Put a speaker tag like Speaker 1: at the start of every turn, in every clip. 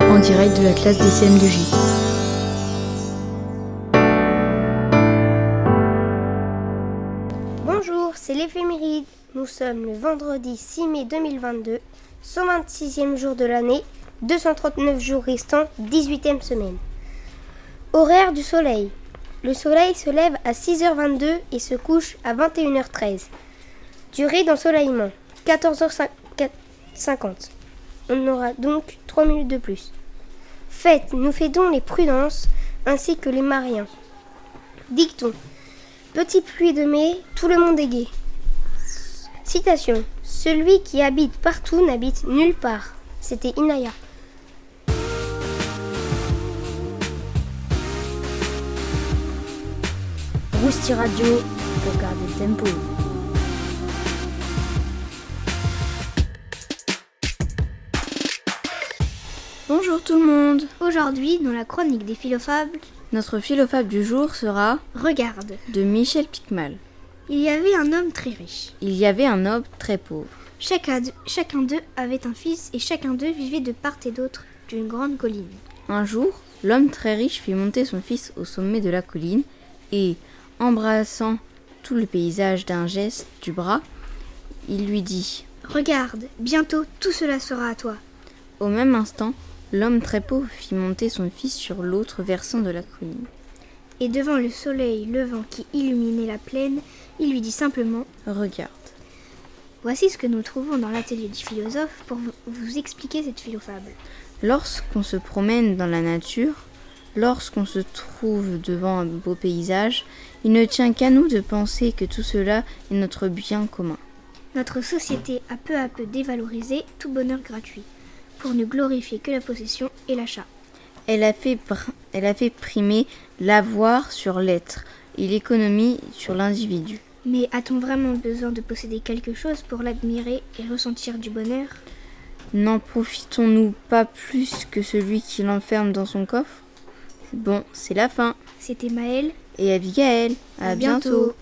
Speaker 1: en direct de la classe des CM2J.
Speaker 2: Bonjour, c'est l'éphéméride. Nous sommes le vendredi 6 mai 2022, 126e jour de l'année, 239 jours restants, 18e semaine. Horaire du soleil. Le soleil se lève à 6h22 et se couche à 21h13. Durée d'ensoleillement 14h50. On aura donc 3 minutes de plus. Faites, nous faisons les prudences ainsi que les mariens. Dicton. Petit pluie de mai, tout le monde est gai. Citation. Celui qui habite partout n'habite nulle part. C'était Inaya.
Speaker 1: Rousti Radio pour garder le tempo. Bonjour tout le monde
Speaker 2: Aujourd'hui, dans la chronique des philofables,
Speaker 1: Notre philofable du jour sera
Speaker 2: regarde.
Speaker 1: de Michel Picmal.
Speaker 2: Il y avait un homme très riche.
Speaker 1: Il y avait un homme très pauvre.
Speaker 2: Chacun d'eux, chacun d'eux avait un fils et chacun d'eux vivait de part et d'autre d'une grande colline.
Speaker 1: Un jour, l'homme très riche fit monter son fils au sommet de la colline et, embrassant tout le paysage d'un geste du bras, il lui dit
Speaker 2: Regarde, bientôt tout cela sera à toi.
Speaker 1: Au même instant, l'homme très pauvre fit monter son fils sur l'autre versant de la colline.
Speaker 2: Et devant le soleil levant qui illuminait la plaine, il lui dit simplement
Speaker 1: Regarde.
Speaker 2: Voici ce que nous trouvons dans l'atelier du philosophe pour vous- expliquer cette philofable.
Speaker 1: Lorsqu'on se promène dans la nature, lorsqu'on se trouve devant un beau paysage, il ne tient qu'à nous de penser que tout cela est notre bien commun.
Speaker 2: Notre société a peu à peu dévalorisé tout bonheur gratuit, pour ne glorifier que la possession et l'achat.
Speaker 1: Elle a fait, elle a fait primer l'avoir sur l'être et l'économie sur l'individu.
Speaker 2: Mais a-t-on vraiment besoin de posséder quelque chose pour l'admirer et ressentir du bonheur?
Speaker 1: N'en profitons-nous pas plus que celui qui l'enferme dans son coffre? Bon, c'est la fin.
Speaker 2: C'était Maël.
Speaker 1: Et Abigail, à, bientôt.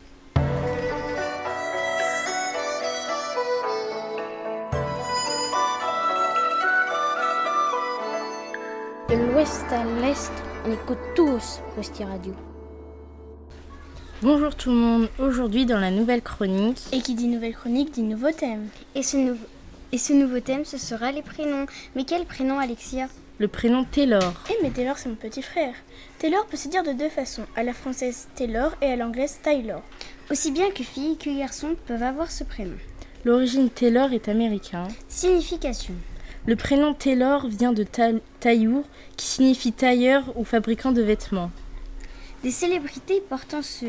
Speaker 3: L'ouest à l'est, on écoute tous Rusty Radio.
Speaker 4: Bonjour tout le monde, aujourd'hui dans la nouvelle chronique,
Speaker 3: Et qui dit nouvelle chronique dit nouveau thème.
Speaker 2: Et ce, nouveau... et ce nouveau thème, ce sera les prénoms. Mais quel prénom, Alexia?
Speaker 4: Le prénom Taylor.
Speaker 3: Eh mais Taylor c'est mon petit frère. Taylor peut se dire de deux façons, à la française Taylor et à l'anglaise Taylor.
Speaker 2: Aussi bien que filles que garçons peuvent avoir ce prénom.
Speaker 4: L'origine Taylor est américain.
Speaker 2: Signification.
Speaker 4: Le prénom Taylor vient de ta- tailleur qui signifie tailleur ou fabricant de vêtements.
Speaker 2: Des célébrités portant ce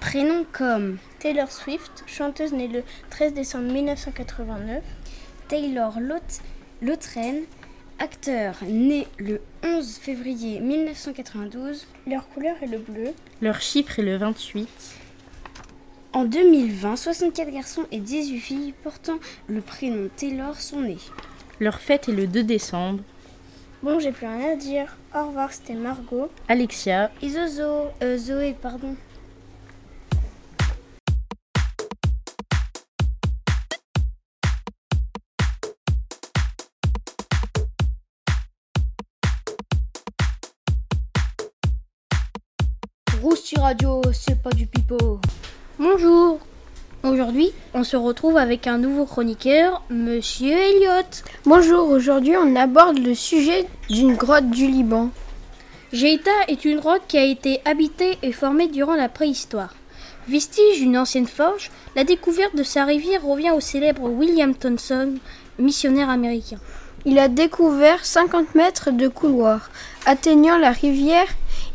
Speaker 2: prénom comme
Speaker 3: Taylor Swift, chanteuse née le 13 décembre 1989.
Speaker 2: Taylor Laut- Lautren, acteur né le 11 février 1992.
Speaker 3: Leur couleur est le bleu.
Speaker 4: Leur chiffre est le 28.
Speaker 2: En 2020, 64 garçons et 18 filles portant le prénom Taylor sont nés.
Speaker 4: Leur fête est le 2 décembre.
Speaker 3: Bon j'ai plus rien à dire. Au revoir c'était Margot.
Speaker 4: Alexia,
Speaker 2: Et Zozo, euh, Zoé, pardon.
Speaker 3: Rousti Radio, c'est pas du pipeau.
Speaker 2: Bonjour.
Speaker 3: Aujourd'hui, on se retrouve avec un nouveau chroniqueur, Monsieur Elliott.
Speaker 5: Bonjour, aujourd'hui on aborde le sujet d'une grotte du Liban.
Speaker 3: Geita est une grotte qui a été habitée et formée durant la préhistoire. Vestige d'une ancienne forge, la découverte de sa rivière revient au célèbre William Thompson, missionnaire américain.
Speaker 5: Il a découvert 50 mètres de couloir. Atteignant la rivière,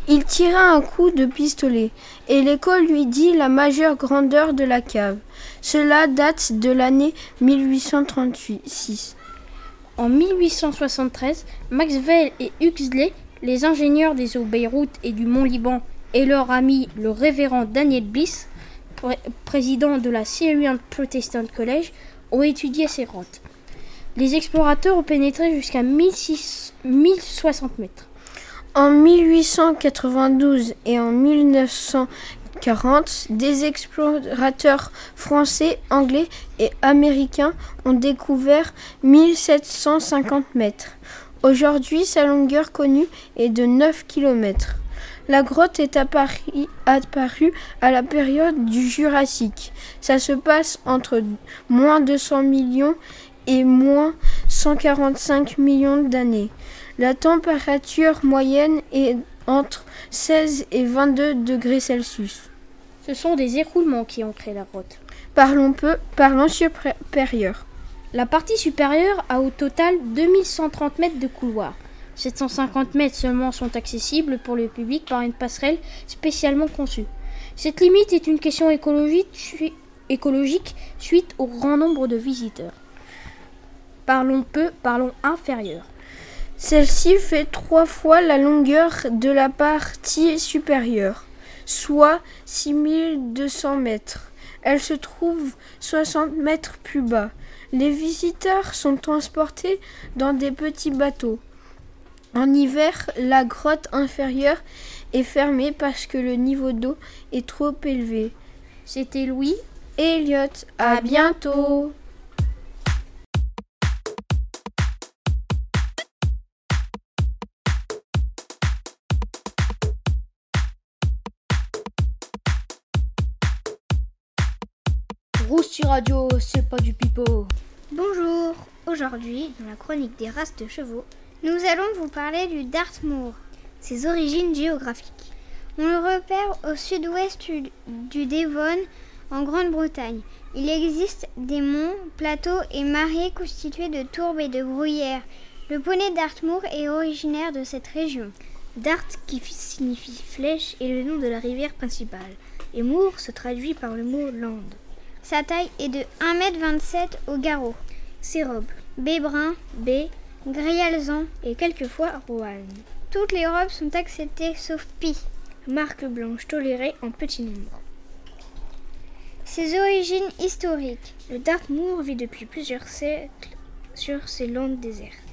Speaker 5: il tira un coup de pistolet et l'écho lui dit la majeure grandeur de la cave. Cela date de l'année 1836.
Speaker 3: En 1873, Maxwell et Huxley, les ingénieurs des eaux Beyrouth et du Mont Liban, et leur ami le révérend Daniel Bliss, pré- président de la Syrian Protestant College, ont étudié ces grottes. Les explorateurs ont pénétré jusqu'à 1600 1060 mètres.
Speaker 5: En 1892 et en 1900 1940, des explorateurs français, anglais et américains ont découvert 1750 mètres. Aujourd'hui, sa longueur connue est de 9 km. La grotte est apparue, à la période du Jurassique. Ça se passe entre moins 200 millions et moins 145 millions d'années. La température moyenne est entre 16 et 22 degrés Celsius.
Speaker 6: Ce sont des écroulements qui ont créé la grotte.
Speaker 5: Parlons peu, parlons supérieur.
Speaker 6: La partie supérieure a au total 2130 mètres de couloir. 750 mètres seulement sont accessibles pour le public par une passerelle spécialement conçue. Cette limite est une question écologique, écologique suite au grand nombre de visiteurs. Parlons peu, parlons inférieur.
Speaker 5: Celle-ci fait trois fois la longueur de la partie supérieure, soit 6200 mètres. Elle se trouve 60 mètres plus bas. Les visiteurs sont transportés dans des petits bateaux. En hiver, la grotte inférieure est fermée parce que le niveau d'eau est trop élevé.
Speaker 6: C'était Louis
Speaker 5: et Elliot. À, bientôt.
Speaker 7: Rousti Radio, c'est pas du pipeau.
Speaker 8: Bonjour, aujourd'hui, dans la chronique des races de chevaux, nous allons vous parler du Dartmoor, ses origines géographiques. On le repère au sud-ouest du Devon, en Grande-Bretagne. Il existe des monts, plateaux et marais constitués de tourbes et de gruyères. Le poney Dartmoor est originaire de cette région.
Speaker 2: Dart, qui signifie flèche, est le nom de la rivière principale, et Moor se traduit par le mot land.
Speaker 8: Sa taille est de 1m27 au garrot.
Speaker 2: Ses robes
Speaker 8: brun, B, gris alezan et quelquefois Roanne. Toutes les robes sont acceptées sauf Pi,
Speaker 2: marque blanche tolérée en petit nombre.
Speaker 8: Ses origines historiques.
Speaker 2: Le Dartmoor vit depuis plusieurs siècles sur ces landes désertes.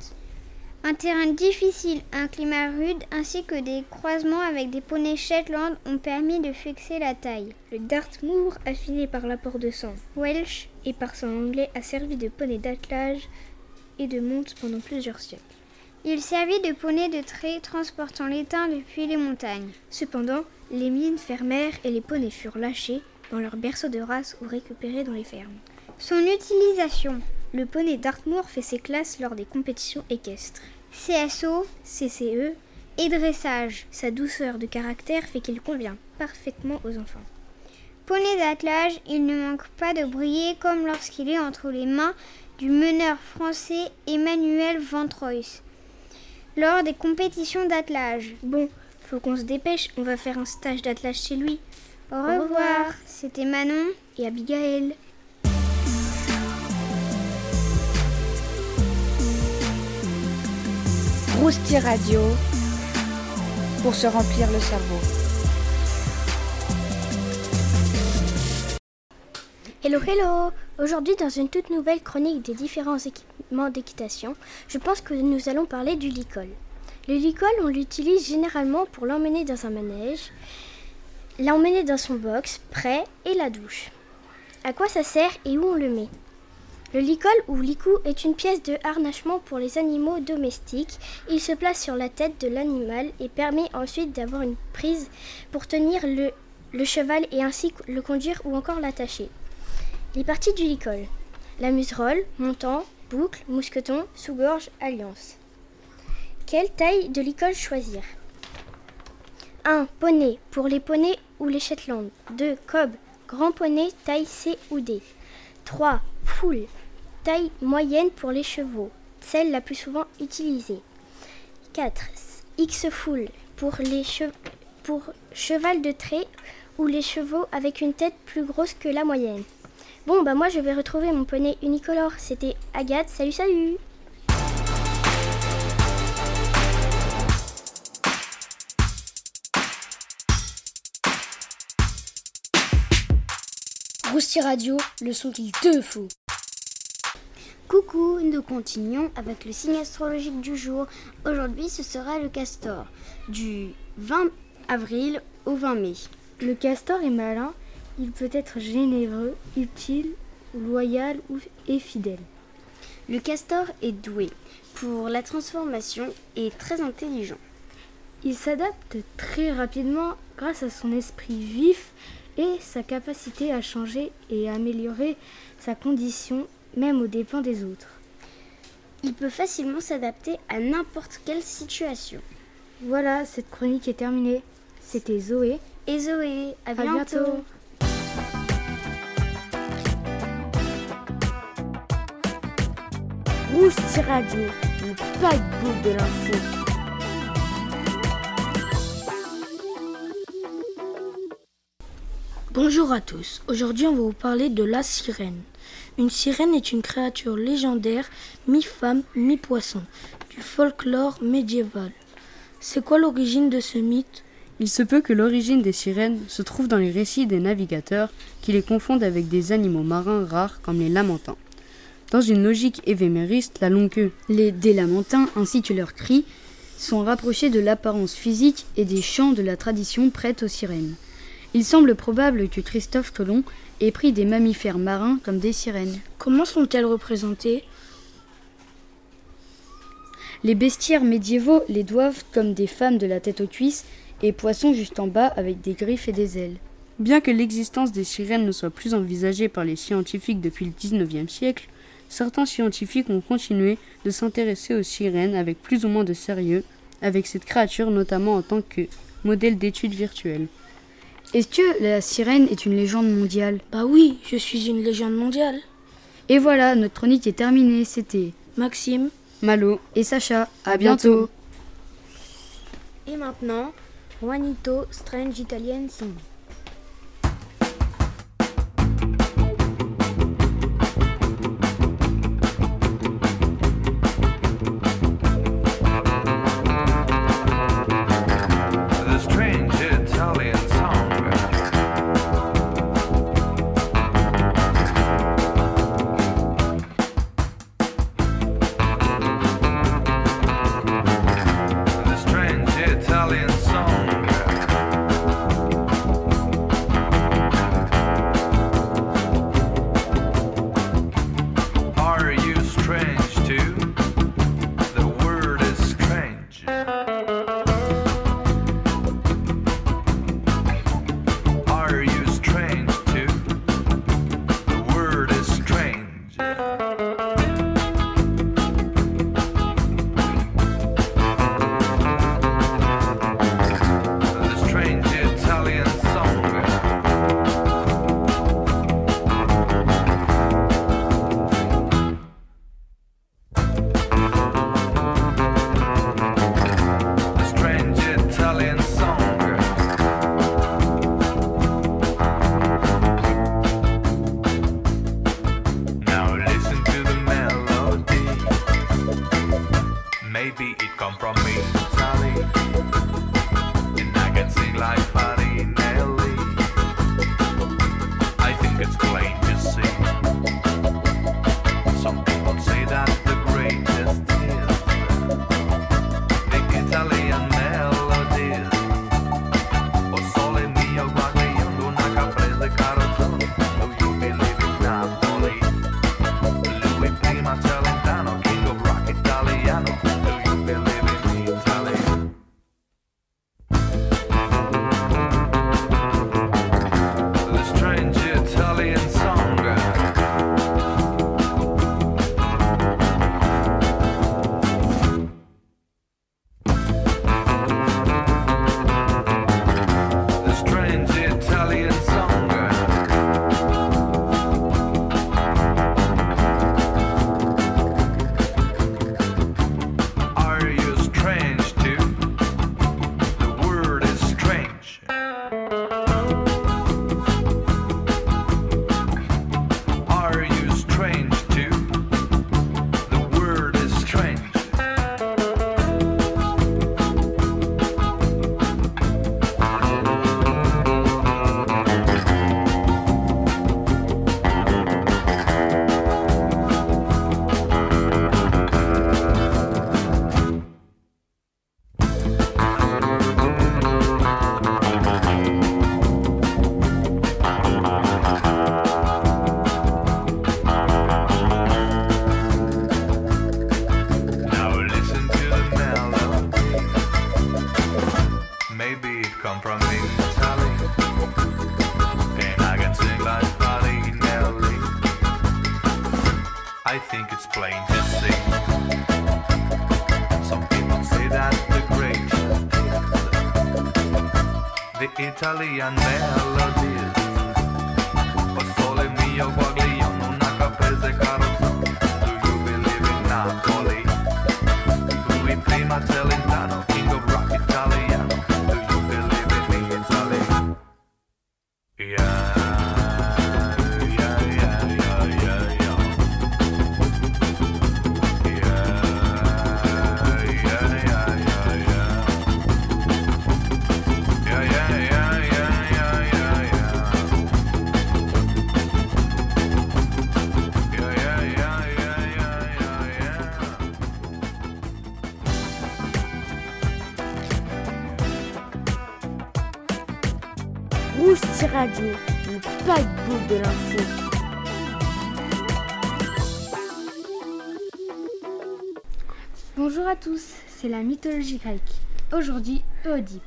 Speaker 8: Un terrain difficile, un climat rude ainsi que des croisements avec des poneys Shetland ont permis de fixer la taille.
Speaker 2: Le Dartmoor, affiné par l'apport de sang Welsh et par sang anglais, a servi de poney d'attelage et de monte pendant plusieurs siècles.
Speaker 8: Il servit de poney de trait transportant l'étain depuis les montagnes.
Speaker 2: Cependant, les mines fermèrent et les poneys furent lâchés dans leurs berceaux de race ou récupérés dans les fermes.
Speaker 8: Son utilisation.
Speaker 2: Le poney Dartmoor fait ses classes lors des compétitions équestres.
Speaker 8: CSO,
Speaker 2: CCE
Speaker 8: et dressage.
Speaker 2: Sa douceur de caractère fait qu'il convient parfaitement aux enfants.
Speaker 8: Poney d'attelage, il ne manque pas de briller comme lorsqu'il est entre les mains du meneur français Emmanuel Ventroyce lors des compétitions d'attelage.
Speaker 2: Bon, faut qu'on se dépêche, on va faire un stage d'attelage chez lui.
Speaker 8: Au revoir, Au revoir. c'était Manon
Speaker 2: et Abigail.
Speaker 7: Rousti Radio pour se remplir le cerveau.
Speaker 6: Hello, hello Aujourd'hui, dans une toute nouvelle chronique des différents équipements d'équitation, je pense que nous allons parler du licol. Le licol, on l'utilise généralement pour l'emmener dans un manège, l'emmener dans son box, prêt et la douche. À quoi ça sert et où on le met? Le licol ou licou est une pièce de harnachement pour les animaux domestiques. Il se place sur la tête de l'animal et permet ensuite d'avoir une prise pour tenir le, cheval et ainsi le conduire ou encore l'attacher. Les parties du licol la muserolle, montant, boucle, mousqueton, sous-gorge, alliance. Quelle taille de licol choisir? 1. Poney pour les poneys ou les Shetland. 2. Cob, grand poney taille C ou D. 3. Foule, taille moyenne pour les chevaux, celle la plus souvent utilisée. 4. X-Full pour les pour cheval de trait ou les chevaux avec une tête plus grosse que la moyenne. Bon, bah moi je vais retrouver mon poney unicolore. C'était Agathe. Salut, salut
Speaker 7: Rousti Radio, le son qu'il te faut.
Speaker 9: Coucou, nous continuons avec le signe astrologique du jour. Aujourd'hui, ce sera le castor, du 20 avril au 20 mai.
Speaker 10: Le castor est malin, il peut être généreux, utile, loyal ou et fidèle.
Speaker 11: Le castor est doué pour la transformation et très intelligent.
Speaker 10: Il s'adapte très rapidement grâce à son esprit vif et sa capacité à changer et à améliorer sa condition même aux dépens des autres.
Speaker 11: Il peut facilement s'adapter à n'importe quelle situation.
Speaker 10: Voilà, cette chronique est terminée. C'était Zoé.
Speaker 11: Et Zoé, à,
Speaker 10: À
Speaker 11: bientôt.
Speaker 10: bientôt.
Speaker 12: Rousti Radio, le paquebot de l'info.
Speaker 7: Bonjour à tous. Aujourd'hui, on va vous parler de la sirène. Une sirène est une créature légendaire, mi-femme, mi-poisson, du folklore médiéval. C'est quoi l'origine de ce mythe?
Speaker 13: Il se peut que l'origine des sirènes se trouve dans les récits des navigateurs qui les confondent avec des animaux marins rares comme les lamentins. Dans une logique évémériste, la longue queue,
Speaker 14: Les délamentins ainsi que leurs cris sont rapprochés de l'apparence physique et des chants de la tradition prête aux sirènes. Il semble probable que Christophe Colomb ait pris des mammifères marins comme des sirènes.
Speaker 7: Comment sont-elles représentées?
Speaker 14: Les bestiaires médiévaux les doivent comme des femmes de la tête aux cuisses et poissons juste en bas avec des griffes et des ailes.
Speaker 13: Bien que l'existence des sirènes ne soit plus envisagée par les scientifiques depuis le XIXe siècle, certains scientifiques ont continué de s'intéresser aux sirènes avec plus ou moins de sérieux, avec cette créature notamment en tant que modèle d'étude virtuelle.
Speaker 14: Est-ce que la sirène est une légende mondiale?
Speaker 7: Bah oui, je suis une légende mondiale.
Speaker 14: Et voilà, notre chronique est terminée. C'était
Speaker 7: Maxime.
Speaker 13: Malo
Speaker 14: et Sacha.
Speaker 13: À bientôt.
Speaker 12: Et maintenant, Juanito Strange Italian Song.
Speaker 15: Radio, le paquebot de l'info.
Speaker 10: Bonjour à tous, c'est la mythologie grecque. Aujourd'hui, Oedipe.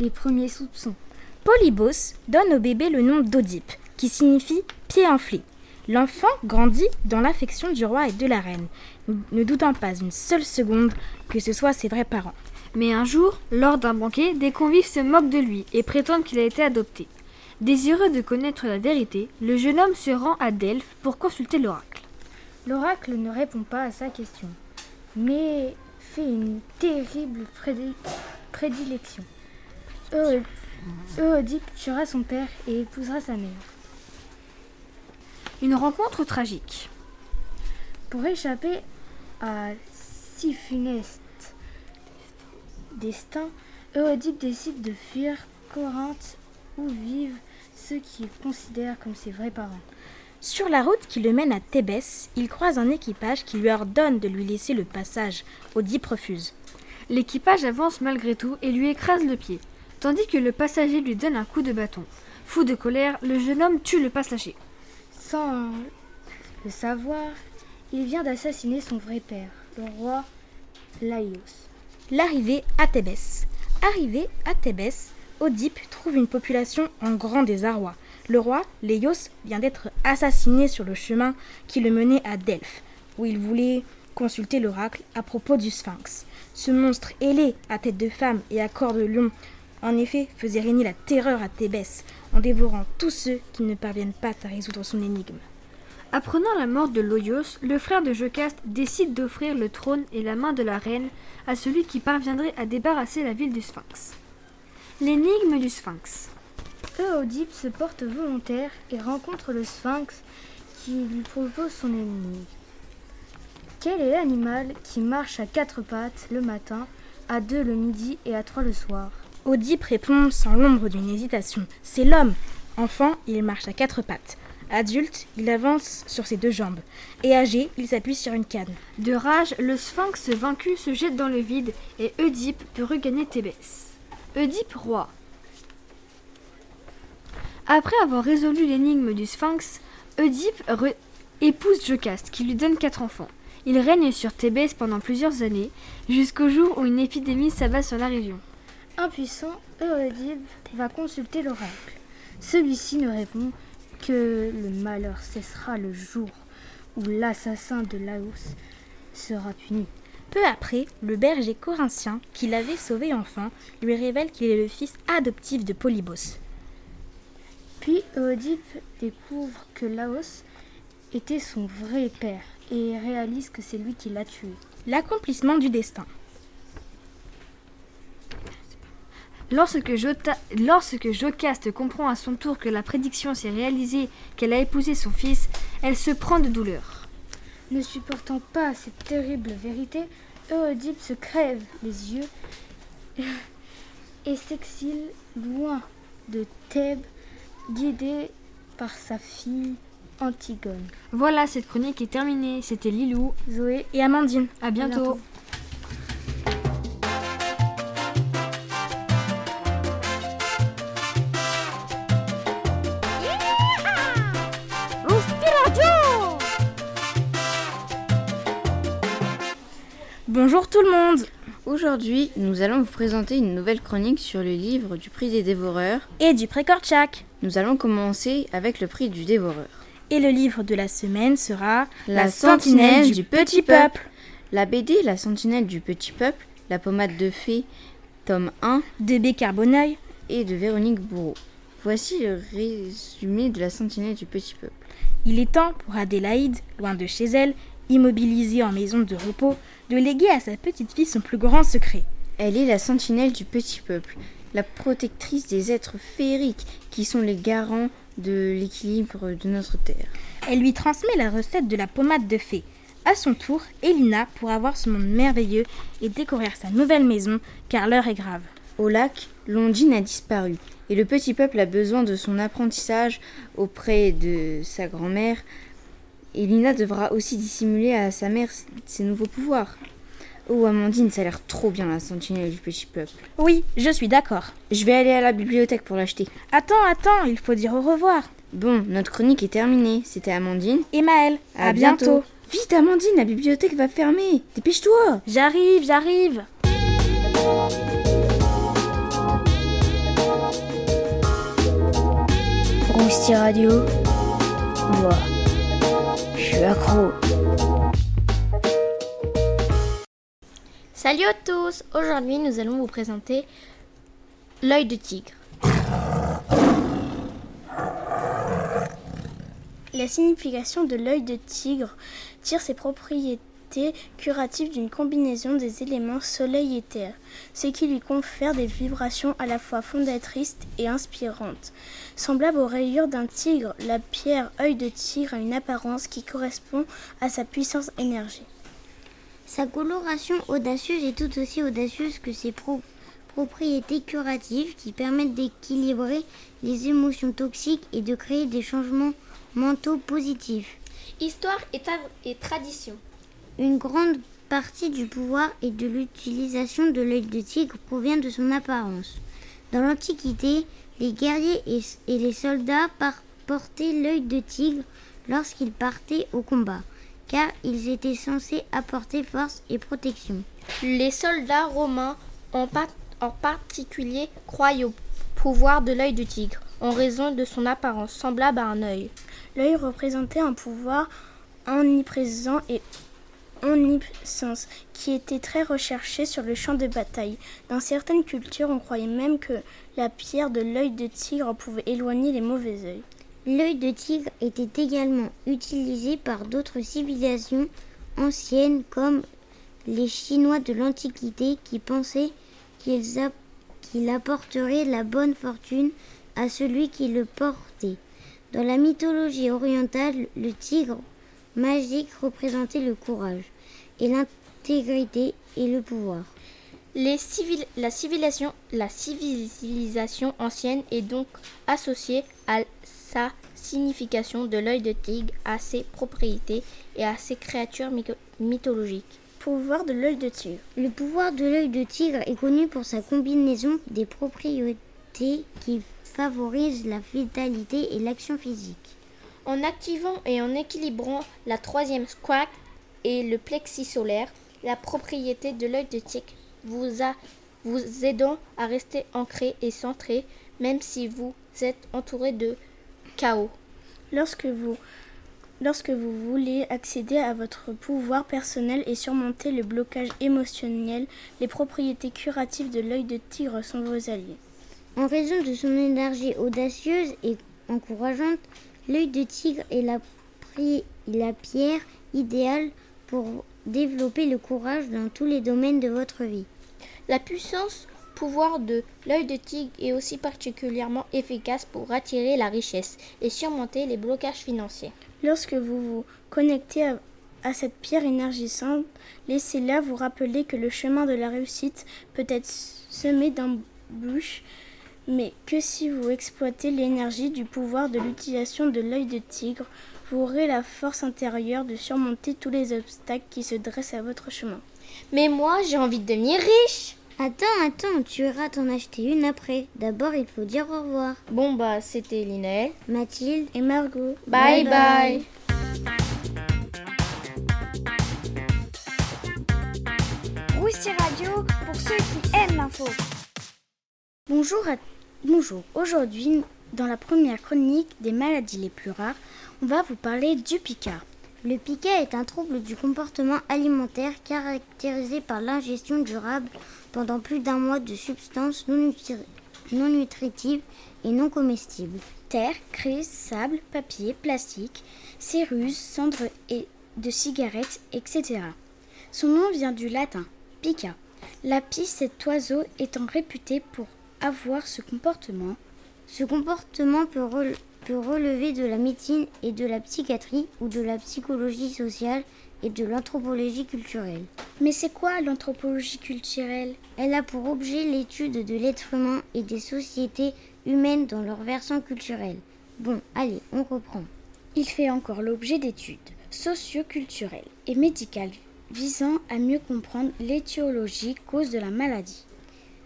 Speaker 10: Les premiers soupçons.
Speaker 16: Polybos donne au bébé le nom d'Oedipe, qui signifie pied enflé. L'enfant grandit dans l'affection du roi et de la reine, ne doutant pas une seule seconde que ce soit ses vrais parents.
Speaker 17: Mais un jour, lors d'un banquet, des convives se moquent de lui et prétendent qu'il a été adopté. Désireux de connaître la vérité, le jeune homme se rend à Delphes pour consulter l'oracle.
Speaker 10: L'oracle ne répond pas à sa question, mais fait une terrible prédi- prédilection. Euodipe tuera son père et épousera sa mère.
Speaker 17: Une rencontre tragique.
Speaker 10: Pour échapper à si funeste destin, Euodipe décide de fuir Corinthe où vivent ceux qu'il considère comme ses vrais parents.
Speaker 16: Sur la route qui le mène à Thébès, il croise un équipage qui lui ordonne de lui laisser le passage. Oedipe refuse.
Speaker 17: L'équipage avance malgré tout et lui écrase le pied, tandis que le passager lui donne un coup de bâton. Fou de colère, le jeune homme tue le passager.
Speaker 10: Sans le savoir, il vient d'assassiner son vrai père, le roi Laïos.
Speaker 16: L'arrivée à Thébès. Arrivé à Thébès, Oedipe trouve une population en grand désarroi. Le roi, Léios, vient d'être assassiné sur le chemin qui le menait à Delphes, où il voulait consulter l'oracle à propos du sphinx. Ce monstre ailé, à tête de femme et à corps de lion, en effet, faisait régner la terreur à Thébès, en dévorant tous ceux qui ne parviennent pas à résoudre son énigme.
Speaker 17: Apprenant la mort de Loios, le frère de Jocaste décide d'offrir le trône et la main de la reine à celui qui parviendrait à débarrasser la ville du sphinx. L'énigme du sphinx.
Speaker 10: Euodipe se porte volontaire et rencontre le sphinx qui lui propose son énigme. Quel est l'animal qui marche à quatre pattes le matin, à deux le midi et à trois le soir?
Speaker 16: Oedipe répond sans l'ombre d'une hésitation. C'est l'homme. Enfant, il marche à quatre pattes. Adulte, il avance sur ses deux jambes. Et âgé, il s'appuie sur une canne.
Speaker 17: De rage, le sphinx vaincu se jette dans le vide et Oedipe peut regagner Thébès. Oedipe roi. Après avoir résolu l'énigme du sphinx, Oedipe épouse Jocaste qui lui donne quatre enfants. Il règne sur Thébès pendant plusieurs années, jusqu'au jour où une épidémie s'abat sur la région.
Speaker 10: Impuissant, Euodipe va consulter l'oracle. Celui-ci ne répond que le malheur cessera le jour où l'assassin de Laos sera puni.
Speaker 16: Peu après, le berger corinthien, qui l'avait sauvé enfant, lui révèle qu'il est le fils adoptif de Polybos.
Speaker 10: Puis Euodipe découvre que Laos était son vrai père et réalise que c'est lui qui l'a tué.
Speaker 16: L'accomplissement du destin.
Speaker 17: Lorsque, Jota- lorsque Jocaste comprend à son tour que la prédiction s'est réalisée, qu'elle a épousé son fils, elle se prend de douleur.
Speaker 10: Ne supportant pas cette terrible vérité, Euodipe se crève les yeux et s'exile loin de Thèbes, guidé par sa fille Antigone.
Speaker 17: Voilà, cette chronique est terminée. C'était Lilou,
Speaker 10: Zoé
Speaker 16: et Amandine.
Speaker 17: À bientôt.
Speaker 10: bientôt.
Speaker 16: Bonjour tout le monde
Speaker 1: Aujourd'hui, nous allons vous présenter une nouvelle chronique sur le livre du prix des dévoreurs.
Speaker 16: Et du Précorchac.
Speaker 1: Nous allons commencer avec le prix du dévoreur.
Speaker 16: Et le livre de la semaine sera
Speaker 1: La sentinelle du petit peuple. La BD La sentinelle du petit peuple, La pommade de fée, tome 1,
Speaker 16: de B. Carboneuil
Speaker 1: et de Véronique Bourreau. Voici le résumé de La sentinelle du petit peuple.
Speaker 16: Il est temps pour Adélaïde, loin de chez elle, immobilisée en maison de repos, de léguer à sa petite fille son plus grand secret.
Speaker 1: Elle est la sentinelle du petit peuple, la protectrice des êtres féeriques qui sont les garants de l'équilibre de notre terre.
Speaker 16: Elle lui transmet la recette de la pommade de fée. À son tour, Elina pourra voir ce monde merveilleux et découvrir sa nouvelle maison, car l'heure est grave.
Speaker 1: Au lac, Londine a disparu, et le petit peuple a besoin de son apprentissage auprès de sa grand-mère. Elina devra aussi dissimuler à sa mère ses nouveaux pouvoirs. Oh Amandine, ça a l'air trop bien la sentinelle du petit peuple.
Speaker 16: Oui, je suis d'accord.
Speaker 1: Je vais aller à la bibliothèque pour l'acheter.
Speaker 16: Attends, attends, il faut dire au revoir.
Speaker 1: Bon, notre chronique est terminée. C'était Amandine.
Speaker 16: Et Maëlle.
Speaker 1: À, bientôt. Vite Amandine, la bibliothèque va fermer. Dépêche-toi.
Speaker 16: J'arrive, j'arrive.
Speaker 15: Rousti Radio. Moi, je suis accro.
Speaker 2: Salut à tous Aujourd'hui nous allons vous présenter l'œil de tigre.
Speaker 18: La signification de l'œil de tigre tire ses propriétés curatives d'une combinaison des éléments soleil et terre, ce qui lui confère des vibrations à la fois fondatrices et inspirantes. Semblable aux rayures d'un tigre, la pierre œil de tigre a une apparence qui correspond à sa puissance énergie.
Speaker 11: Sa coloration audacieuse est tout aussi audacieuse que ses pro- propriétés curatives qui permettent d'équilibrer les émotions toxiques et de créer des changements mentaux positifs.
Speaker 2: Histoire et, et tradition.
Speaker 11: Une grande partie du pouvoir et de l'utilisation de l'œil de tigre provient de son apparence. Dans l'Antiquité, les guerriers et, et les soldats portaient l'œil de tigre lorsqu'ils partaient au combat, car ils étaient censés apporter force et protection.
Speaker 2: Les soldats romains en, par- en particulier croyaient au pouvoir de l'œil de tigre en raison de son apparence semblable à un œil.
Speaker 18: L'œil représentait un pouvoir omniprésent et omniscience qui était très recherché sur le champ de bataille. Dans certaines cultures, on croyait même que la pierre de l'œil de tigre pouvait éloigner les mauvais œils.
Speaker 11: L'œil de tigre était également utilisé par d'autres civilisations anciennes comme les Chinois de l'Antiquité qui pensaient qu'il apporterait la bonne fortune à celui qui le portait. Dans la mythologie orientale, le tigre magique représentait le courage et l'intégrité et le pouvoir.
Speaker 2: Les civil- la, civilisation, la civilisation ancienne est donc associée à sa signification de l'œil de tigre, à ses propriétés et à ses créatures mythologiques.
Speaker 18: Pouvoir de l'œil de tigre.
Speaker 11: Le pouvoir de l'œil de tigre est connu pour sa combinaison des propriétés qui favorisent la vitalité et l'action physique.
Speaker 2: En activant et en équilibrant la troisième squat et le plexus solaire, la propriété de l'œil de tigre vous, a, vous aidant à rester ancré et centré même si vous êtes entouré de chaos.
Speaker 18: Lorsque vous, lorsque vous voulez accéder à votre pouvoir personnel et surmonter le blocage émotionnel, les propriétés curatives de l'œil de tigre sont vos alliés.
Speaker 11: En raison de son énergie audacieuse et encourageante, l'œil de tigre est la, pierre idéale pour développer le courage dans tous les domaines de votre vie.
Speaker 2: La puissance pouvoir de l'œil de tigre est aussi particulièrement efficace pour attirer la richesse et surmonter les blocages financiers.
Speaker 18: Lorsque vous vous connectez à, à cette pierre énergisante, laissez-la vous rappeler que le chemin de la réussite peut être semé d'embûches, mais que si vous exploitez l'énergie du pouvoir de l'utilisation de l'œil de tigre, vous aurez la force intérieure de surmonter tous les obstacles qui se dressent à votre chemin.
Speaker 2: Mais moi, j'ai envie de devenir riche
Speaker 11: Attends, attends, tu iras t'en acheter une après. D'abord, il faut dire au revoir.
Speaker 2: Bon bah, c'était Linaël,
Speaker 11: Mathilde
Speaker 18: et Margot.
Speaker 2: Bye bye.
Speaker 12: Rousti
Speaker 15: Radio pour ceux qui aiment l'info.
Speaker 9: Bonjour à... Bonjour. Aujourd'hui, dans la première chronique des maladies les plus rares, on va vous parler du picard.
Speaker 11: Le piquet est un trouble du comportement alimentaire caractérisé par l'ingestion durable pendant plus d'un mois de substances non, nutri- non nutritives et non comestibles.
Speaker 9: Terre, crise, sable, papier, plastique, céruse, cendres et de cigarettes, etc. Son nom vient du latin pica. L'apis, cet oiseau étant réputé pour avoir ce comportement.
Speaker 11: Ce comportement peut, rele- peut relever de la médecine et de la psychiatrie ou de la psychologie sociale et de l'anthropologie culturelle.
Speaker 9: Mais c'est quoi l'anthropologie culturelle?
Speaker 11: Elle a pour objet l'étude de l'être humain et des sociétés humaines dans leur versant culturel. Bon, allez, on reprend.
Speaker 9: Il fait encore l'objet d'études socioculturelles et médicales visant à mieux comprendre l'étiologie cause de la maladie.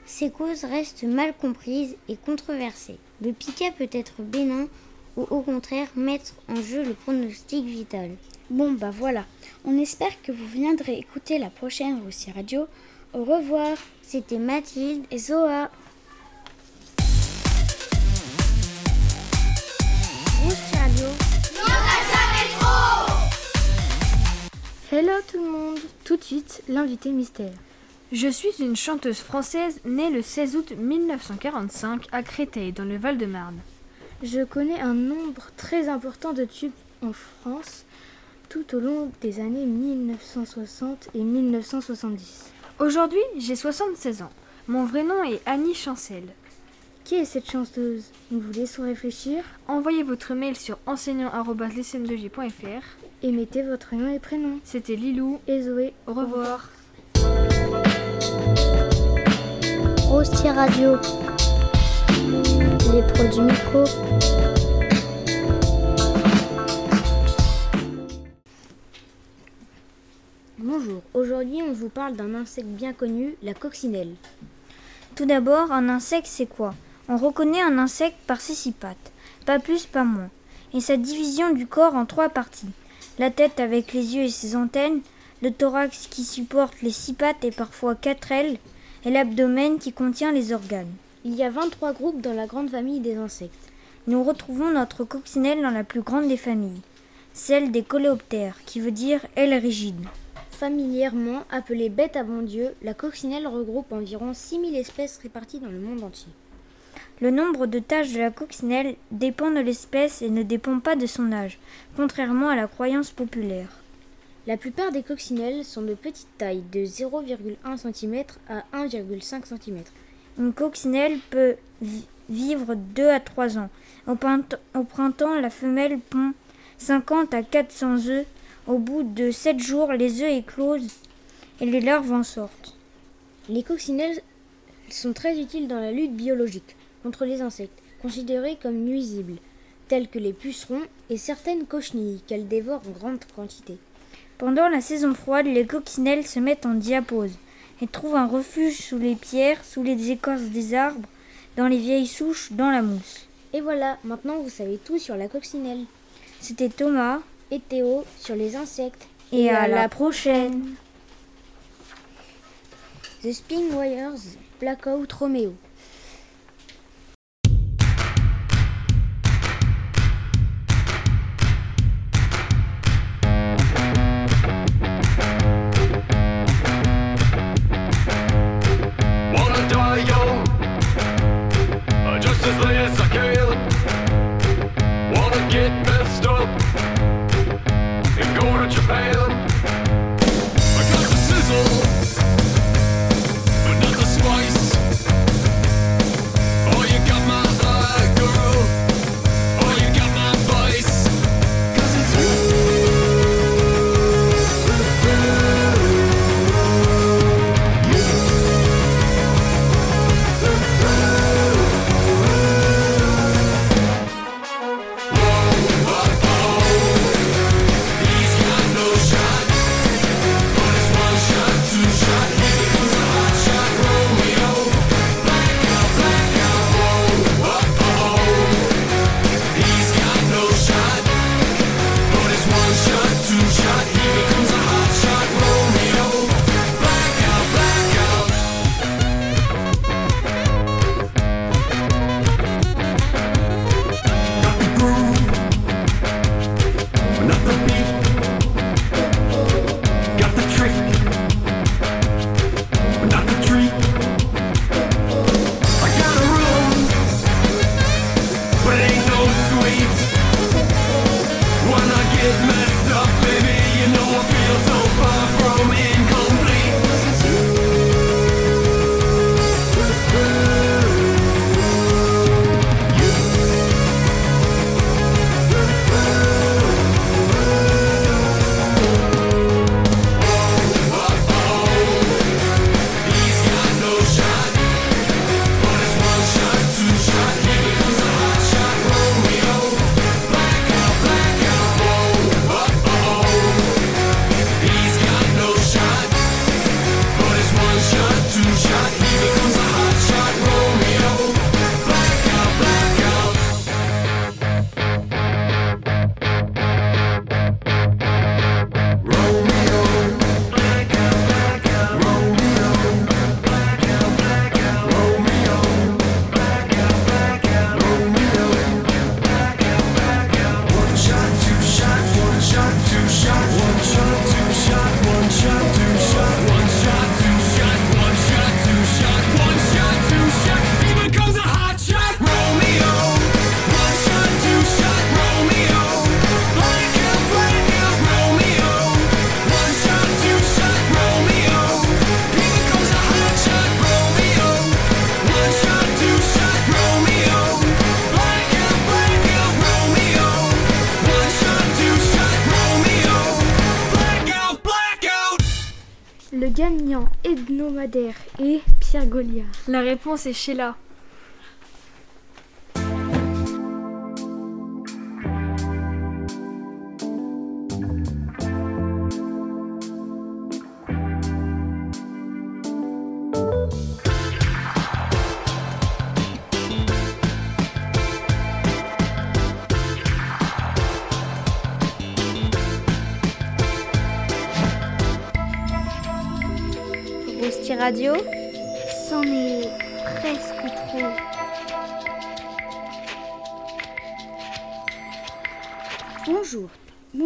Speaker 11: Ces causes restent mal comprises et controversées. Le piquet peut être bénin ou au contraire mettre en jeu le pronostic vital.
Speaker 9: Bon bah voilà, on espère que vous viendrez écouter la prochaine Russie Radio. Au revoir,
Speaker 11: c'était Mathilde
Speaker 9: et Zoa.
Speaker 15: Rousti Radio.
Speaker 17: Hello tout le monde Tout de suite, l'invité mystère. Je suis une chanteuse française née le 16 août 1945 à Créteil, dans le Val-de-Marne. Je connais un nombre très important de tubes en France tout au long des années 1960 et 1970. Aujourd'hui, j'ai 76 ans. Mon vrai nom est Annie Chancel. Qui est cette chanteuse? Nous vous laissons réfléchir? Envoyez votre mail sur enseignant.lescm2j.fr et mettez votre nom et prénom. C'était Lilou et Zoé. Au revoir.
Speaker 11: Radio. Les micro.
Speaker 19: Bonjour, aujourd'hui on vous parle d'un insecte bien connu, la coccinelle. Tout d'abord, un insecte c'est quoi? On reconnaît un insecte par ses six pattes, pas plus, pas moins, et sa division du corps en trois parties. La tête avec les yeux et ses antennes, le thorax qui supporte les six pattes et parfois quatre ailes, et l'abdomen qui contient les organes. Il y a 23 groupes dans la grande famille des insectes. Nous retrouvons notre coccinelle dans la plus grande des familles, celle des coléoptères, qui veut dire aile rigide. Familièrement appelée bête à bon Dieu, la coccinelle regroupe environ 6000 espèces réparties dans le monde entier. Le nombre de taches de la coccinelle dépend de l'espèce et ne dépend pas de son âge, contrairement à la croyance populaire. La plupart des coccinelles sont de petite taille, de 0,1 cm à 1,5 cm. Une coccinelle peut vi- vivre 2 à 3 ans. Au, printemps- au printemps, la femelle pond 50 à 400 œufs. Au bout de 7 jours, les œufs éclosent et les larves en sortent. Les coccinelles sont très utiles dans la lutte biologique contre les insectes, considérés comme nuisibles, tels que les pucerons et certaines cochenilles qu'elles dévorent en grande quantité. Pendant la saison froide, les coccinelles se mettent en diapause et trouvent un refuge sous les pierres, sous les écorces des arbres, dans les vieilles souches, dans la mousse. Et voilà, maintenant vous savez tout sur la coccinelle. C'était Thomas et Théo sur les insectes. Et, à, la prochaine. The Spin Wires, Blackout Romeo.
Speaker 17: La réponse est Sheila.
Speaker 20: Rousti Radio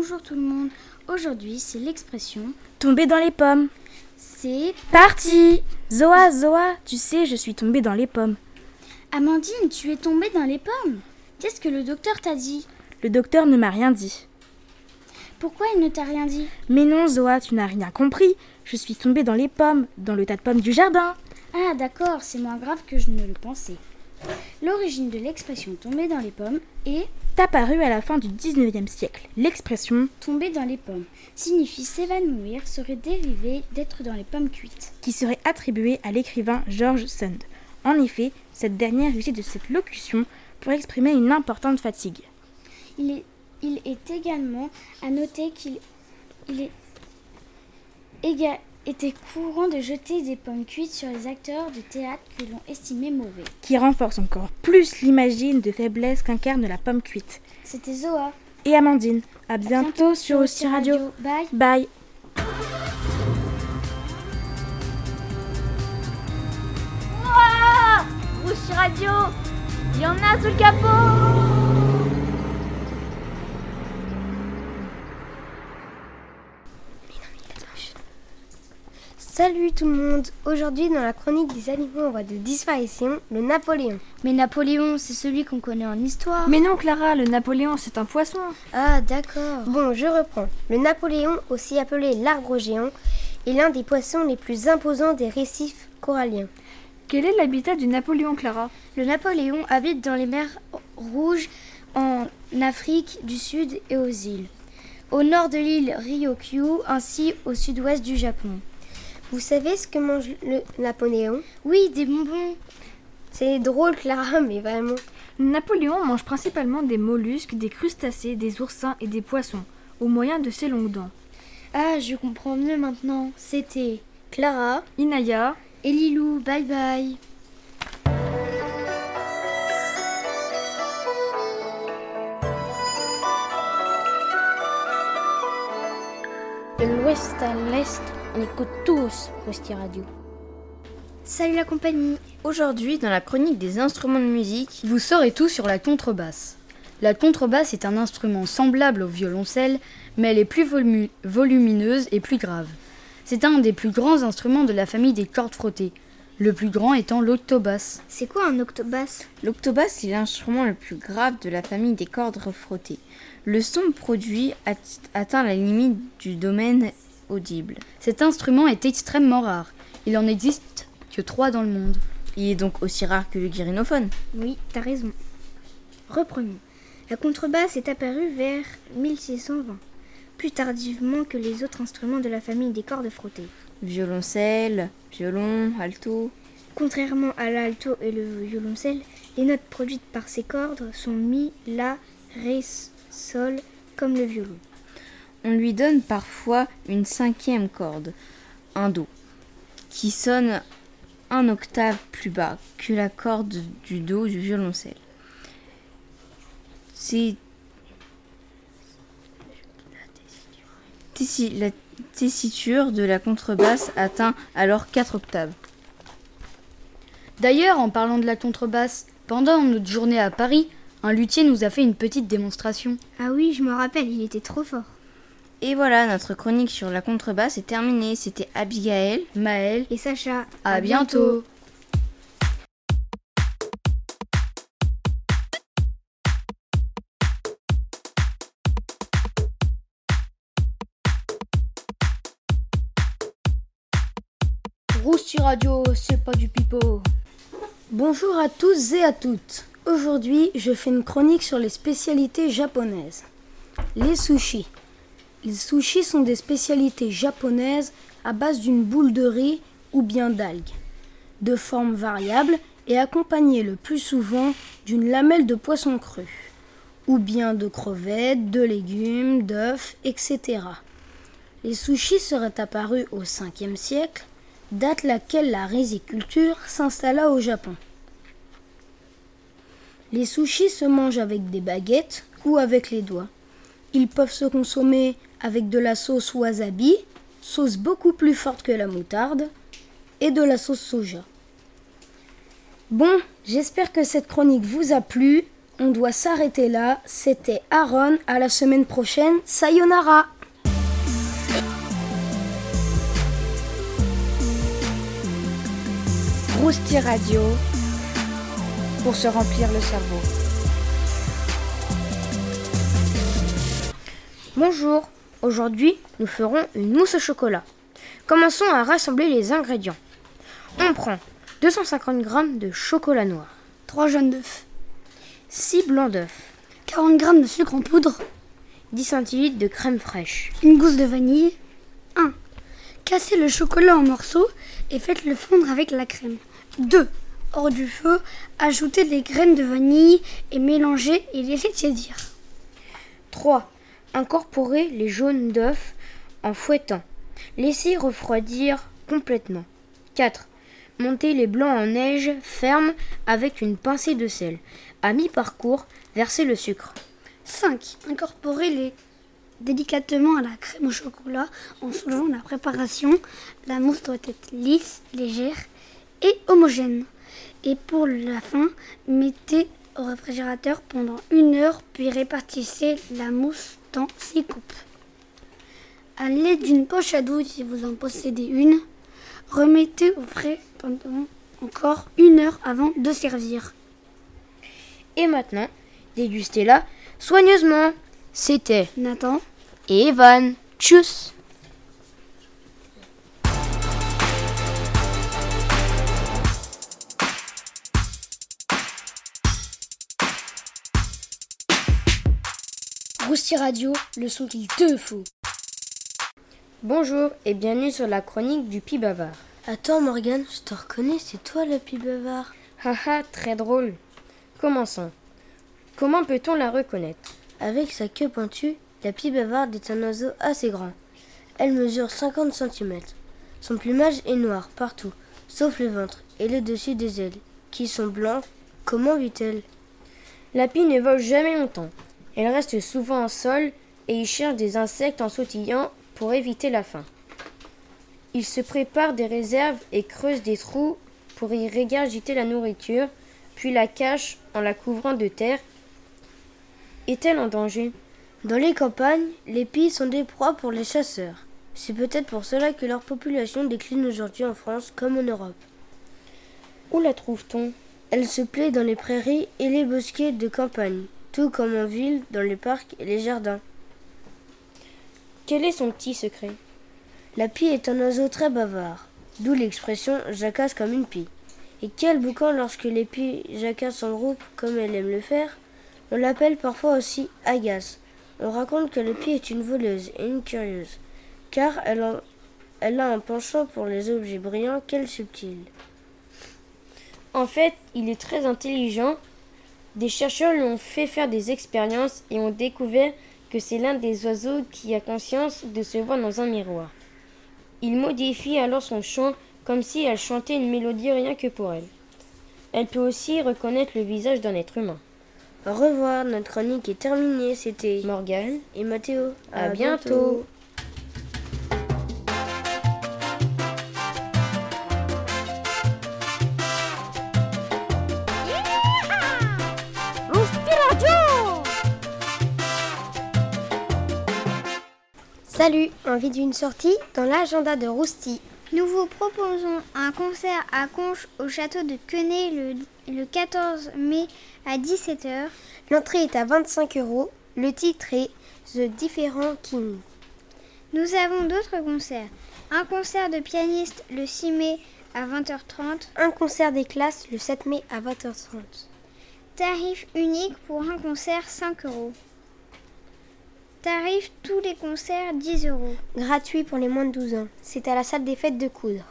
Speaker 9: bonjour tout le monde. Aujourd'hui, c'est l'expression
Speaker 16: Tomber dans les pommes.
Speaker 9: c'est
Speaker 16: Parti Zoa, Zoa, tu sais, je suis tombée dans les pommes.
Speaker 9: Amandine, tu es tombée dans les pommes. Qu'est-ce que le docteur t'a dit?
Speaker 16: Le docteur ne m'a rien dit.
Speaker 9: Pourquoi il ne t'a rien dit?
Speaker 16: Mais non, Zoa, tu n'as rien compris. Je suis tombée dans les pommes, dans le tas de pommes du jardin.
Speaker 9: Ah d'accord, c'est moins grave que je ne le pensais. L'origine de l'expression tomber dans les pommes est
Speaker 16: Apparue à la fin du 19e siècle. L'expression
Speaker 9: tomber dans les pommes signifie s'évanouir, serait dérivé d'être dans les pommes cuites.
Speaker 16: qui serait attribuée à l'écrivain George Sand. En effet, cette dernière usait de cette locution pour exprimer une importante fatigue.
Speaker 9: Il est, il est également à noter qu'il il est éga- était courant de jeter des pommes cuites sur les acteurs de théâtre que l'on estimait mauvais.
Speaker 16: qui renforce encore plus l'imagine de faiblesse qu'incarne la pomme cuite.
Speaker 9: C'était Zoa.
Speaker 16: Et Amandine, à bientôt, sur Aussi Radio.
Speaker 9: Bye.
Speaker 16: Bye.
Speaker 10: Ouah Radio Il y en a sous le capot
Speaker 20: Salut tout le monde Aujourd'hui dans la chronique des animaux en voie de disparition, le Napoléon.
Speaker 9: Mais Napoléon, c'est celui qu'on connaît en histoire.
Speaker 17: Mais non, Clara, le Napoléon, c'est un poisson.
Speaker 20: Ah d'accord. Bon, je reprends. Le Napoléon, aussi appelé l'arbre géant, est l'un des poissons les plus imposants des récifs coralliens.
Speaker 17: Quel est l'habitat du Napoléon, Clara?
Speaker 9: Le Napoléon habite dans les mers rouges en Afrique du Sud et aux îles. Au nord de l'île Ryukyu ainsi au sud-ouest du Japon.
Speaker 20: Vous savez ce que mange le Napoléon?
Speaker 9: Oui, des bonbons.
Speaker 20: C'est drôle Clara, mais vraiment.
Speaker 17: Napoléon mange principalement des mollusques, des crustacés, des oursins et des poissons, au moyen de ses longues dents.
Speaker 9: Ah, je comprends mieux maintenant. C'était
Speaker 20: Clara,
Speaker 17: Inaya,
Speaker 9: et Lilou. Bye bye.
Speaker 19: De l'ouest à l'est, on écoute tous Rousti Radio.
Speaker 9: Salut la compagnie.
Speaker 14: Aujourd'hui, dans la chronique des instruments de musique, vous saurez tout sur la contrebasse. La contrebasse est un instrument semblable au violoncelle, mais elle est plus volumineuse et plus grave. C'est un des plus grands instruments de la famille des cordes frottées, le plus grand étant l'octobasse.
Speaker 9: C'est quoi un octobasse?
Speaker 1: L'octobasse est l'instrument le plus grave de la famille des cordes frottées. Le son produit at- atteint la limite du domaine audible.
Speaker 14: Cet instrument est extrêmement rare. Il en existe que trois dans le monde.
Speaker 1: Il est donc aussi rare que le guérinophone.
Speaker 9: Oui, t'as raison. Reprenons. La contrebasse est apparue vers 1620, plus tardivement que les autres instruments de la famille des cordes frottées.
Speaker 1: Violoncelle, violon, alto.
Speaker 9: Contrairement à l'alto et le violoncelle, les notes produites par ces cordes sont mi, la, ré, sol, comme le violon.
Speaker 1: On lui donne parfois une cinquième corde, un do, qui sonne un octave plus bas que la corde du do du violoncelle. La tessiture de la contrebasse atteint alors 4 octaves.
Speaker 14: D'ailleurs, en parlant de la contrebasse, pendant notre journée à Paris, un luthier nous a fait une petite démonstration.
Speaker 9: Ah oui, je me rappelle, il était trop fort.
Speaker 1: Et voilà, notre chronique sur la contrebasse est terminée. C'était Abigail,
Speaker 14: Maël
Speaker 9: Et Sacha,
Speaker 14: à bientôt.
Speaker 12: Rousti Radio, c'est pas du pipeau.
Speaker 7: Bonjour à tous et à toutes. Aujourd'hui, je fais une chronique sur les spécialités japonaises. Les sushis. Les sushis sont des spécialités japonaises à base d'une boule de riz ou bien d'algues, de forme variable et accompagné le plus souvent d'une lamelle de poisson cru, ou bien de crevettes, de légumes, d'œufs, etc. Les sushis seraient apparus au 5e siècle, date laquelle la riziculture s'installa au Japon. Les sushis se mangent avec des baguettes ou avec les doigts. Ils peuvent se consommer avec de la sauce wasabi, sauce beaucoup plus forte que la moutarde, et de la sauce soja. Bon, j'espère que cette chronique vous a plu. On doit s'arrêter là. C'était Aaron. À la semaine prochaine. Sayonara!
Speaker 9: Rousti Radio pour se remplir le cerveau.
Speaker 4: Bonjour, aujourd'hui nous ferons une mousse au chocolat. Commençons à rassembler les ingrédients. On prend 250 g de chocolat noir,
Speaker 7: 3 jaunes d'œufs,
Speaker 4: 6 blancs d'œufs,
Speaker 7: 40 g de sucre en poudre,
Speaker 4: 10 centilitres de crème fraîche,
Speaker 7: une gousse de vanille. 1. Cassez le chocolat en morceaux et faites-le fondre avec la crème. 2. Hors du feu, ajoutez les graines de vanille et mélangez et laissez tiédir.
Speaker 4: 3. Incorporez les jaunes d'œufs en fouettant. Laissez refroidir complètement. 4. Montez les blancs en neige ferme avec une pincée de sel. À mi-parcours, versez le sucre.
Speaker 7: 5. Incorporez-les délicatement à la crème au chocolat en soulevant la préparation. La mousse doit être lisse, légère et homogène. Et pour la fin, mettez au réfrigérateur pendant une heure, puis répartissez la mousse dans six coupes. À l'aide d'une poche à douille, si vous en possédez une, remettez au frais pendant encore une heure avant de servir.
Speaker 4: Et maintenant, dégustez-la soigneusement. C'était
Speaker 7: Nathan
Speaker 4: et Evan. Tchuss
Speaker 7: Rousti Radio, le son qu'il te faut.
Speaker 4: Bonjour et bienvenue sur la chronique du Pi Bavard.
Speaker 21: Attends Morgane, je te reconnais, c'est toi le Pi Bavard.
Speaker 4: Haha, très drôle. Commençons. Comment peut-on la reconnaître?
Speaker 21: Avec sa queue pointue, la Pi Bavarde est un oiseau assez grand. Elle mesure 50 cm. Son plumage est noir partout, sauf le ventre et le dessus des ailes, qui sont blancs. Comment vit-elle?
Speaker 4: La pie ne vole jamais longtemps. Elle reste souvent en sol et y cherche des insectes en sautillant pour éviter la faim. Il se prépare des réserves et creuse des trous pour y régurgiter la nourriture, puis la cache en la couvrant de terre. Est-elle en danger?
Speaker 21: Dans les campagnes, les pies sont des proies pour les chasseurs. C'est peut-être pour cela que leur population décline aujourd'hui en France comme en Europe.
Speaker 4: Où la trouve-t-on?
Speaker 21: Elle se plaît dans les prairies et les bosquets de campagne, tout comme en ville, dans les parcs et les jardins.
Speaker 4: Quel est son petit secret?
Speaker 21: La pie est un oiseau très bavard, d'où l'expression jacasse comme une pie. Et quel boucan lorsque les pies jacassent en groupe comme elle aime le faire? On l'appelle parfois aussi agace. On raconte que la pie est une voleuse et une curieuse, car elle, a un penchant pour les objets brillants qu'elle subtile.
Speaker 4: En fait, il est très intelligent. Des chercheurs lui ont fait faire des expériences et ont découvert que c'est l'un des oiseaux qui a conscience de se voir dans un miroir. Il modifie alors son chant comme si elle chantait une mélodie rien que pour elle. Elle peut aussi reconnaître le visage d'un être humain.
Speaker 21: Au revoir, notre chronique est terminée. C'était
Speaker 4: Morgane
Speaker 21: et Mathéo.
Speaker 4: À bientôt. Salut, envie d'une sortie dans l'agenda de Rousti.
Speaker 8: Nous vous proposons un concert à Conches au château de Quenet le, le 14 mai à 17h.
Speaker 4: L'entrée est à 25 euros. Le titre est The Different King.
Speaker 8: Nous avons d'autres concerts. Un concert de pianiste le 6 mai à 20h30.
Speaker 4: Un concert des classes le 7 mai à 20h30.
Speaker 8: Tarif unique pour un concert 5 euros. Tarif tous les concerts 10 euros.
Speaker 20: Gratuit pour les moins de 12 ans. C'est à la salle des fêtes de Coudre.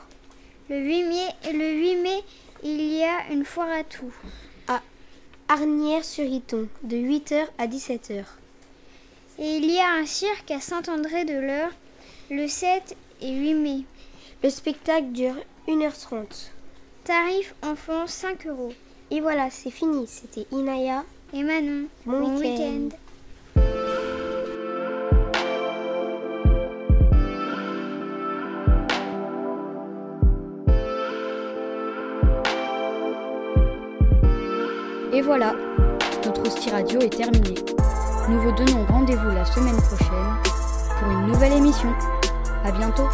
Speaker 8: Le 8 mai, le 8 mai il y a une foire à tout.
Speaker 20: À Arnières-sur-Iton, de 8h à 17h.
Speaker 8: Et il y a un cirque à Saint-André-de-l'Eure le 7 et 8 mai.
Speaker 20: Le spectacle dure 1h30.
Speaker 8: Tarif enfant 5 euros.
Speaker 20: Et voilà, c'est fini. C'était Inaya
Speaker 8: et Manon.
Speaker 20: Bon,
Speaker 8: bon
Speaker 20: week-end.
Speaker 8: week
Speaker 14: voilà, notre hostie radio est terminée. Nous vous donnons rendez-vous la semaine prochaine pour une nouvelle émission. À bientôt.